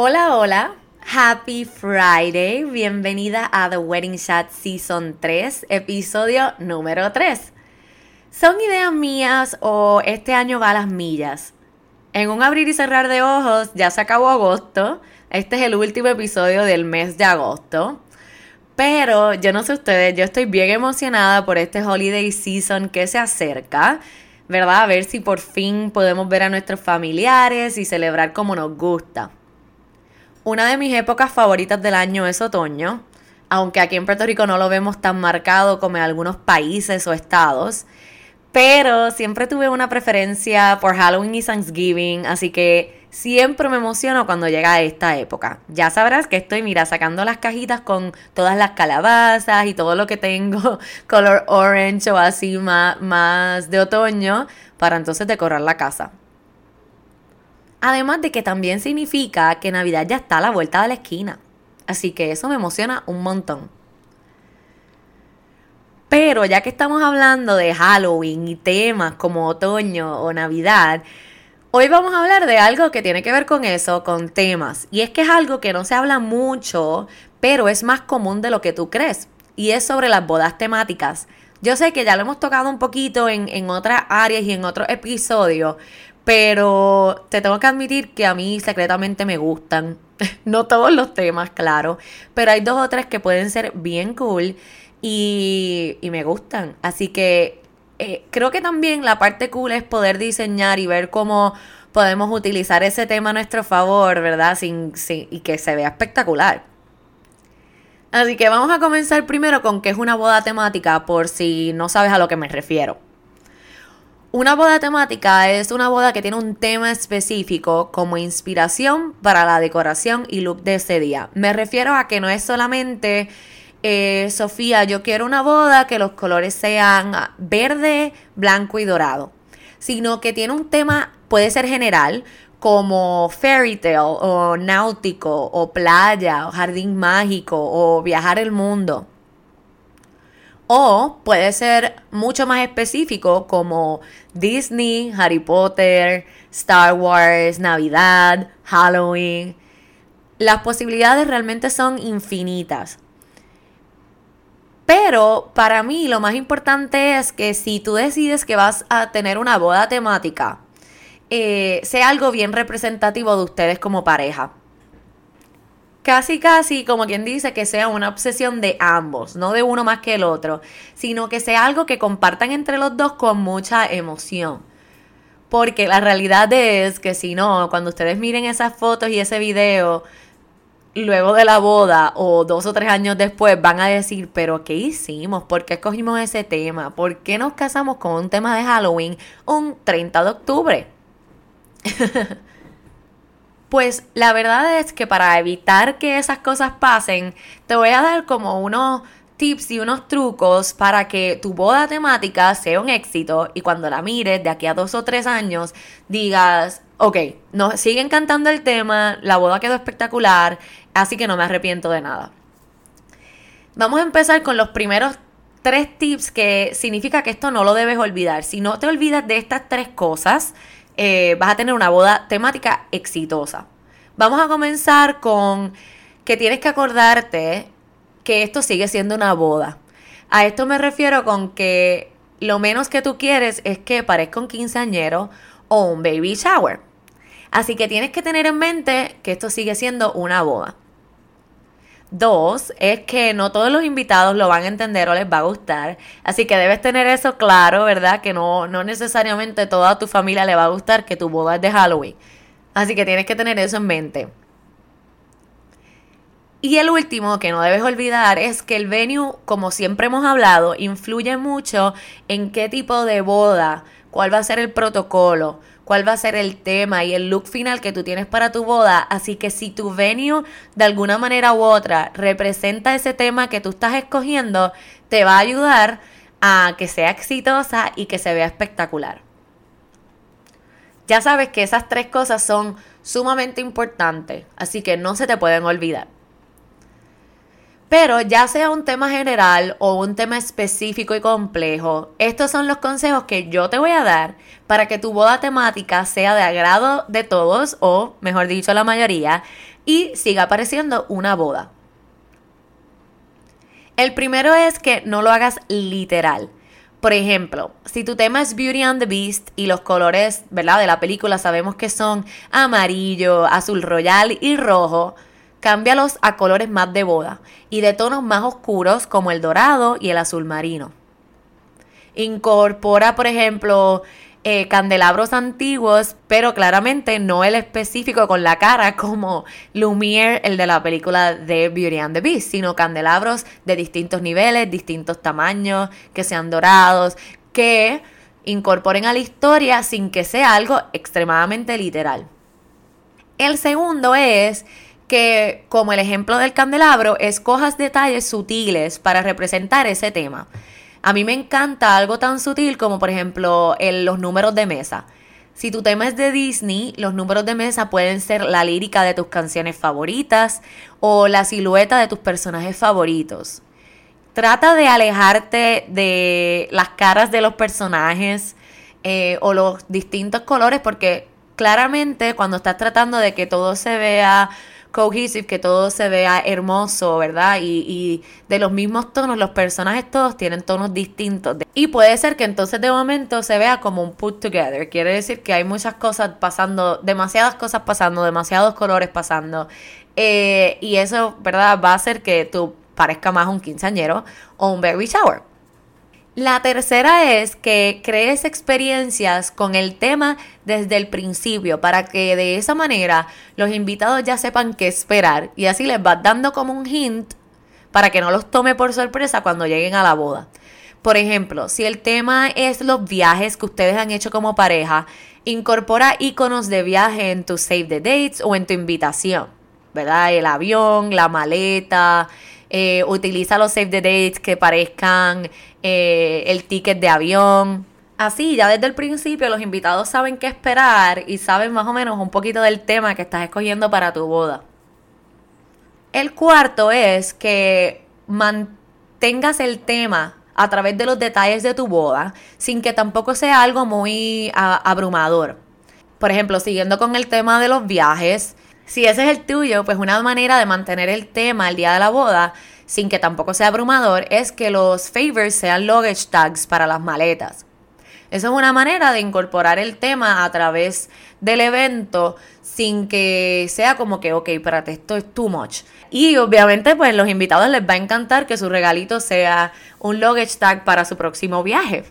Hola, hola. Happy Friday, bienvenida a The Wedding Chat Season 3, episodio número 3. ¿Son ideas mías o este año va a las millas? En un abrir y cerrar de ojos ya se acabó agosto, este es el último episodio del mes de agosto, pero yo no sé ustedes, yo estoy bien emocionada por este holiday season que se acerca. ¿Verdad? A ver si por fin podemos ver a nuestros familiares y celebrar como nos gusta. Una de mis épocas favoritas del año es otoño, aunque aquí en Puerto Rico no lo vemos tan marcado como en algunos países o estados. Pero siempre tuve una preferencia por Halloween y Thanksgiving, así que siempre me emociono cuando llega esta época. Ya sabrás que estoy, mira, sacando las cajitas con todas las calabazas y todo lo que tengo color orange o así más, más de otoño para entonces decorar la casa. Además de que también significa que Navidad ya está a la vuelta de la esquina. Así que eso me emociona un montón. Pero ya que estamos hablando de Halloween y temas como otoño o Navidad, hoy vamos a hablar de algo que tiene que ver con eso, con temas. Y es que es algo que no se habla mucho, pero es más común de lo que tú crees. Y es sobre las bodas temáticas. Yo sé que ya lo hemos tocado un poquito en, en otras áreas y en otros episodios, pero te tengo que admitir que a mí secretamente me gustan. no todos los temas, claro. Pero hay dos o tres que pueden ser bien cool y, me gustan. Así que eh, creo que también la parte cool es poder diseñar y ver cómo podemos utilizar ese tema a nuestro favor, ¿verdad? Sin, sin, y que se vea espectacular. Así que vamos a comenzar primero con qué es una boda temática, por si no sabes a lo que me refiero. Una boda temática es una boda que tiene un tema específico como inspiración para la decoración y look de ese día. Me refiero a que no es solamente, eh, Sofía, yo quiero una boda que los colores sean verde, blanco y dorado, sino que tiene un tema, puede ser general, como fairy tale o náutico o playa o jardín mágico o viajar el mundo. O puede ser mucho más específico como Disney, Harry Potter, Star Wars, Navidad, Halloween. Las posibilidades realmente son infinitas. Pero para mí lo más importante es que si tú decides que vas a tener una boda temática, eh, sea algo bien representativo de ustedes como pareja casi casi como quien dice que sea una obsesión de ambos, no de uno más que el otro, sino que sea algo que compartan entre los dos con mucha emoción. Porque la realidad es que si no, cuando ustedes miren esas fotos y ese video, luego de la boda o dos o tres años después van a decir, pero ¿qué hicimos? ¿Por qué escogimos ese tema? ¿Por qué nos casamos con un tema de Halloween un 30 de octubre? Pues la verdad es que para evitar que esas cosas pasen, te voy a dar como unos tips y unos trucos para que tu boda temática sea un éxito y cuando la mires de aquí a dos o tres años digas, ok, nos siguen cantando el tema, la boda quedó espectacular, así que no me arrepiento de nada. Vamos a empezar con los primeros tres tips que significa que esto no lo debes olvidar. Si no te olvidas de estas tres cosas, eh, vas a tener una boda temática exitosa. Vamos a comenzar con que tienes que acordarte que esto sigue siendo una boda. A esto me refiero con que lo menos que tú quieres es que parezca un quinceañero o un baby shower. Así que tienes que tener en mente que esto sigue siendo una boda. Dos, es que no todos los invitados lo van a entender o les va a gustar. Así que debes tener eso claro, ¿verdad? Que no, no necesariamente toda tu familia le va a gustar que tu boda es de Halloween. Así que tienes que tener eso en mente. Y el último que no debes olvidar es que el venue, como siempre hemos hablado, influye mucho en qué tipo de boda, cuál va a ser el protocolo, cuál va a ser el tema y el look final que tú tienes para tu boda. Así que si tu venue de alguna manera u otra representa ese tema que tú estás escogiendo, te va a ayudar a que sea exitosa y que se vea espectacular. Ya sabes que esas tres cosas son sumamente importantes, así que no se te pueden olvidar. Pero ya sea un tema general o un tema específico y complejo, estos son los consejos que yo te voy a dar para que tu boda temática sea de agrado de todos o, mejor dicho, la mayoría, y siga pareciendo una boda. El primero es que no lo hagas literal. Por ejemplo, si tu tema es Beauty and the Beast y los colores, ¿verdad? De la película sabemos que son amarillo, azul royal y rojo, Cámbialos a colores más de boda y de tonos más oscuros como el dorado y el azul marino. Incorpora, por ejemplo, eh, candelabros antiguos, pero claramente no el específico con la cara como Lumiere, el de la película de Beauty and the Beast, sino candelabros de distintos niveles, distintos tamaños, que sean dorados, que incorporen a la historia sin que sea algo extremadamente literal. El segundo es que, como el ejemplo del candelabro, escojas detalles sutiles para representar ese tema. A mí me encanta algo tan sutil como, por ejemplo, los números de mesa. Si tu tema es de Disney, los números de mesa pueden ser la lírica de tus canciones favoritas o la silueta de tus personajes favoritos. Trata de alejarte de las caras de los personajes eh, o los distintos colores porque claramente cuando estás tratando de que todo se vea cohesive, que todo se vea hermoso, ¿verdad? Y, de los mismos tonos, los personajes todos tienen tonos distintos. Y puede ser que entonces de momento se vea como un put together. Quiere decir que hay muchas cosas pasando, demasiadas cosas pasando, demasiados colores pasando. Eh, y eso, ¿verdad? Va a hacer que tú parezca más un quinceañero o un baby shower. La tercera es que crees experiencias con el tema desde el principio para que de esa manera los invitados ya sepan qué esperar y así les vas dando como un hint para que no los tome por sorpresa cuando lleguen a la boda. Por ejemplo, si el tema es los viajes que ustedes han hecho como pareja, incorpora iconos de viaje en tu save the dates o en tu invitación, ¿verdad? El avión, la maleta, eh, utiliza los save the dates que parezcan eh, el ticket de avión. Así, ya desde el principio los invitados saben qué esperar y saben más o menos un poquito del tema que estás escogiendo para tu boda. El cuarto es que mantengas el tema a través de los detalles de tu boda sin que tampoco sea algo muy abrumador. Por ejemplo, siguiendo con el tema de los viajes, si ese es el tuyo, pues una manera de mantener el tema el día de la boda, sin que tampoco sea abrumador, es que los favors sean luggage tags para las maletas. Eso es una manera de incorporar el tema a través del evento sin que sea como que, ok, espérate, esto es too much. Y obviamente, pues los invitados les va a encantar que su regalito sea un luggage tag para su próximo viaje.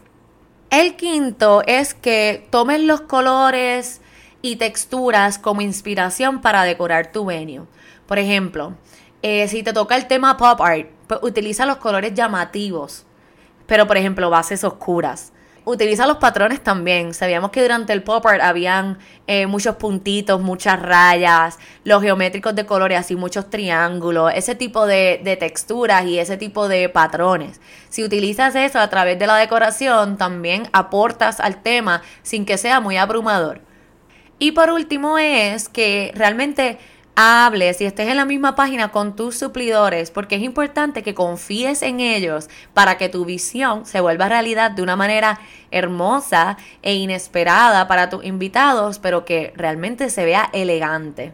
El quinto es que tomen los colores, y texturas como inspiración para decorar tu venue. Por ejemplo, eh, si te toca el tema pop art, pues utiliza los colores llamativos, pero por ejemplo bases oscuras. Utiliza los patrones también. Sabíamos que durante el pop art habían eh, muchos puntitos, muchas rayas, los geométricos de colores, así muchos triángulos, ese tipo de, de texturas y ese tipo de patrones. Si utilizas eso a través de la decoración, también aportas al tema sin que sea muy abrumador. Y por último es que realmente hables y estés en la misma página con tus suplidores, porque es importante que confíes en ellos para que tu visión se vuelva realidad de una manera hermosa e inesperada para tus invitados, pero que realmente se vea elegante.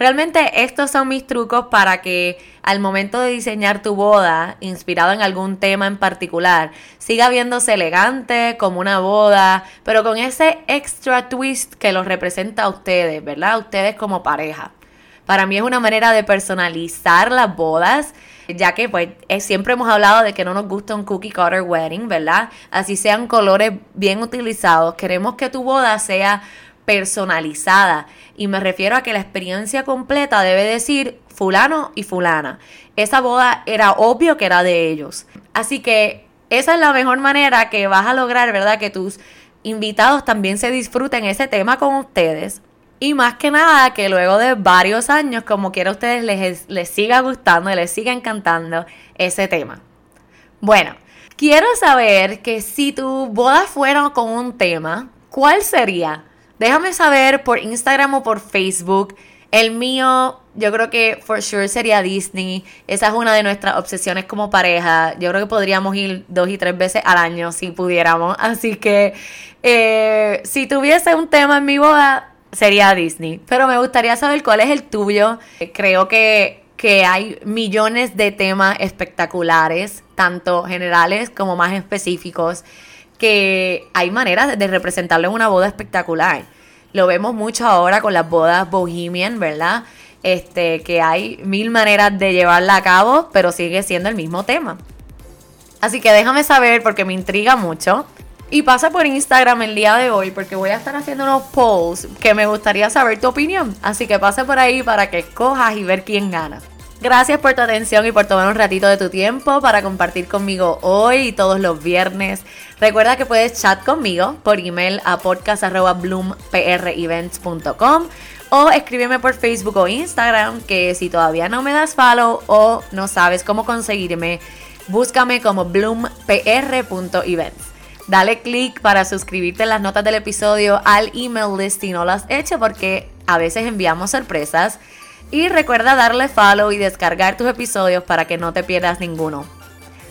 Realmente estos son mis trucos para que al momento de diseñar tu boda, inspirado en algún tema en particular, siga viéndose elegante como una boda, pero con ese extra twist que los representa a ustedes, ¿verdad? A ustedes como pareja. Para mí es una manera de personalizar las bodas, ya que pues siempre hemos hablado de que no nos gusta un cookie cutter wedding, ¿verdad? Así sean colores bien utilizados. Queremos que tu boda sea personalizada. Y me refiero a que la experiencia completa debe decir fulano y fulana. Esa boda era obvio que era de ellos. Así que esa es la mejor manera que vas a lograr, ¿verdad? Que tus invitados también se disfruten ese tema con ustedes. Y más que nada, que luego de varios años, como quiera ustedes les, les siga gustando, les siga encantando ese tema. Bueno, quiero saber que si tu boda fuera con un tema, ¿cuál sería? Déjame saber por Instagram o por Facebook. El mío, yo creo que for sure sería Disney. Esa es una de nuestras obsesiones como pareja. Yo creo que podríamos ir dos y tres veces al año si pudiéramos. Así que eh, si tuviese un tema en mi boda, sería Disney. Pero me gustaría saber cuál es el tuyo. Creo que, que hay millones de temas espectaculares, tanto generales como más específicos, que hay maneras de representarlo en una boda espectacular. Lo vemos mucho ahora con las bodas bohemian, ¿verdad? Este, que hay mil maneras de llevarla a cabo, pero sigue siendo el mismo tema. Así que déjame saber porque me intriga mucho. Y pasa por Instagram el día de hoy porque voy a estar haciendo unos polls que me gustaría saber tu opinión. Así que pase por ahí para que escojas y ver quién gana. Gracias por tu atención y por tomar un ratito de tu tiempo para compartir conmigo hoy y todos los viernes. Recuerda que puedes chat conmigo por email a podcast.bloomprevents.com o escríbeme por Facebook o Instagram que si todavía no me das follow o no sabes cómo conseguirme, búscame como bloompr.events. Dale click para suscribirte las notas del episodio al email list si no lo hecho porque a veces enviamos sorpresas. Y recuerda darle follow y descargar tus episodios para que no te pierdas ninguno.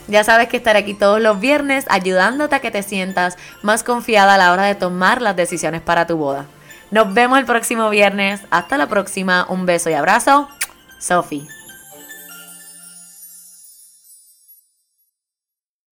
Ya sabes que estaré aquí todos los viernes ayudándote a que te sientas más confiada a la hora de tomar las decisiones para tu boda. Nos vemos el próximo viernes. Hasta la próxima. Un beso y abrazo. Sophie.